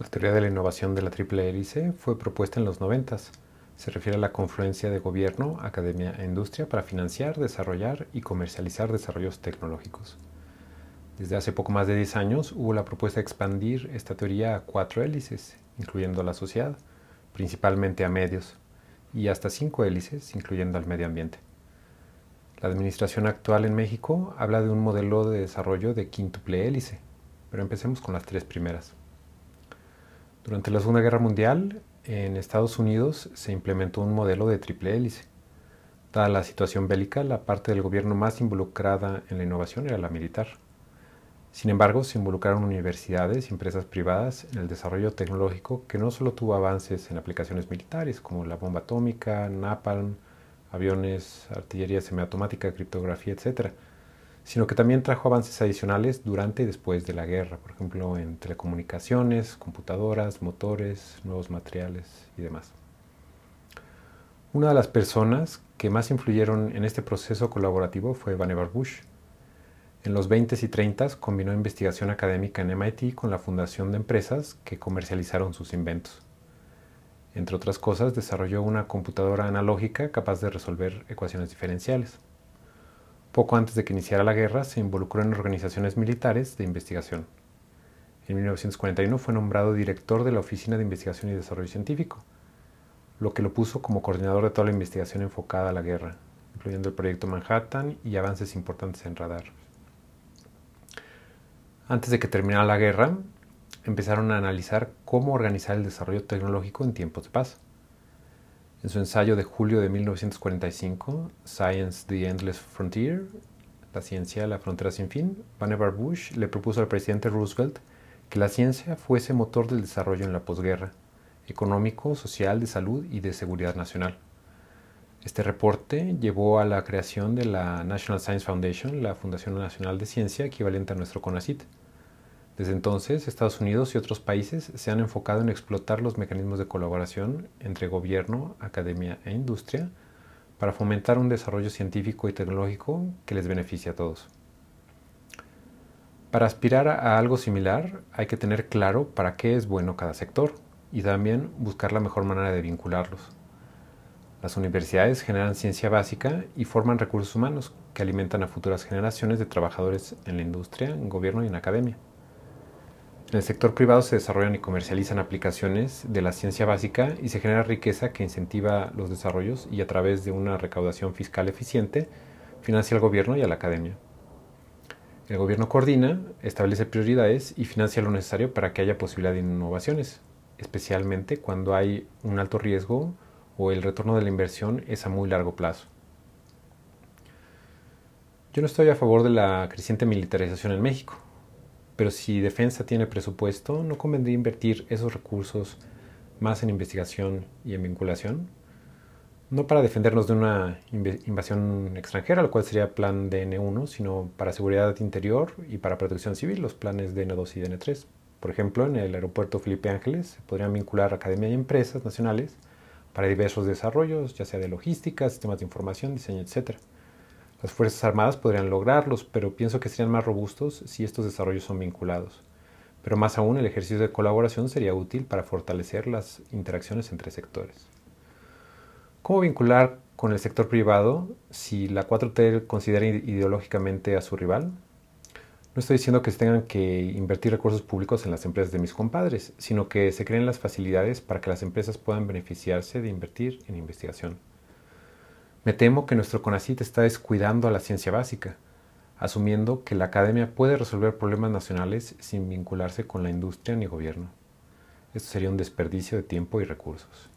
La teoría de la innovación de la triple hélice fue propuesta en los 90. Se refiere a la confluencia de gobierno, academia e industria para financiar, desarrollar y comercializar desarrollos tecnológicos. Desde hace poco más de 10 años hubo la propuesta de expandir esta teoría a cuatro hélices, incluyendo a la sociedad, principalmente a medios, y hasta cinco hélices, incluyendo al medio ambiente. La administración actual en México habla de un modelo de desarrollo de quíntuple hélice, pero empecemos con las tres primeras. Durante la Segunda Guerra Mundial, en Estados Unidos se implementó un modelo de triple hélice. Dada la situación bélica, la parte del gobierno más involucrada en la innovación era la militar. Sin embargo, se involucraron universidades y empresas privadas en el desarrollo tecnológico que no solo tuvo avances en aplicaciones militares como la bomba atómica, napalm, aviones, artillería semiautomática, criptografía, etc., sino que también trajo avances adicionales durante y después de la guerra, por ejemplo en telecomunicaciones, computadoras, motores, nuevos materiales y demás. Una de las personas que más influyeron en este proceso colaborativo fue Vannevar Bush. En los 20s y 30s combinó investigación académica en MIT con la fundación de empresas que comercializaron sus inventos. Entre otras cosas, desarrolló una computadora analógica capaz de resolver ecuaciones diferenciales. Poco antes de que iniciara la guerra, se involucró en organizaciones militares de investigación. En 1941 fue nombrado director de la Oficina de Investigación y Desarrollo Científico, lo que lo puso como coordinador de toda la investigación enfocada a la guerra, incluyendo el proyecto Manhattan y avances importantes en radar. Antes de que terminara la guerra, empezaron a analizar cómo organizar el desarrollo tecnológico en tiempos de paz. En su ensayo de julio de 1945, Science the Endless Frontier, la ciencia, la frontera sin fin, Vannevar Bush le propuso al presidente Roosevelt que la ciencia fuese motor del desarrollo en la posguerra, económico, social, de salud y de seguridad nacional. Este reporte llevó a la creación de la National Science Foundation, la Fundación Nacional de Ciencia equivalente a nuestro CONACYT, desde entonces, Estados Unidos y otros países se han enfocado en explotar los mecanismos de colaboración entre gobierno, academia e industria para fomentar un desarrollo científico y tecnológico que les beneficie a todos. Para aspirar a algo similar hay que tener claro para qué es bueno cada sector y también buscar la mejor manera de vincularlos. Las universidades generan ciencia básica y forman recursos humanos que alimentan a futuras generaciones de trabajadores en la industria, en gobierno y en academia. En el sector privado se desarrollan y comercializan aplicaciones de la ciencia básica y se genera riqueza que incentiva los desarrollos y a través de una recaudación fiscal eficiente financia al gobierno y a la academia. El gobierno coordina, establece prioridades y financia lo necesario para que haya posibilidad de innovaciones, especialmente cuando hay un alto riesgo o el retorno de la inversión es a muy largo plazo. Yo no estoy a favor de la creciente militarización en México. Pero si defensa tiene presupuesto, ¿no convendría invertir esos recursos más en investigación y en vinculación? No para defendernos de una invasión extranjera, lo cual sería plan DN1, sino para seguridad interior y para protección civil, los planes DN2 y DN3. Por ejemplo, en el aeropuerto Felipe Ángeles se podrían vincular academia y empresas nacionales para diversos desarrollos, ya sea de logística, sistemas de información, diseño, etc. Las Fuerzas Armadas podrían lograrlos, pero pienso que serían más robustos si estos desarrollos son vinculados. Pero más aún, el ejercicio de colaboración sería útil para fortalecer las interacciones entre sectores. ¿Cómo vincular con el sector privado si la 4T considera ideológicamente a su rival? No estoy diciendo que se tengan que invertir recursos públicos en las empresas de mis compadres, sino que se creen las facilidades para que las empresas puedan beneficiarse de invertir en investigación. Me temo que nuestro CONACIT está descuidando a la ciencia básica, asumiendo que la academia puede resolver problemas nacionales sin vincularse con la industria ni gobierno. Esto sería un desperdicio de tiempo y recursos.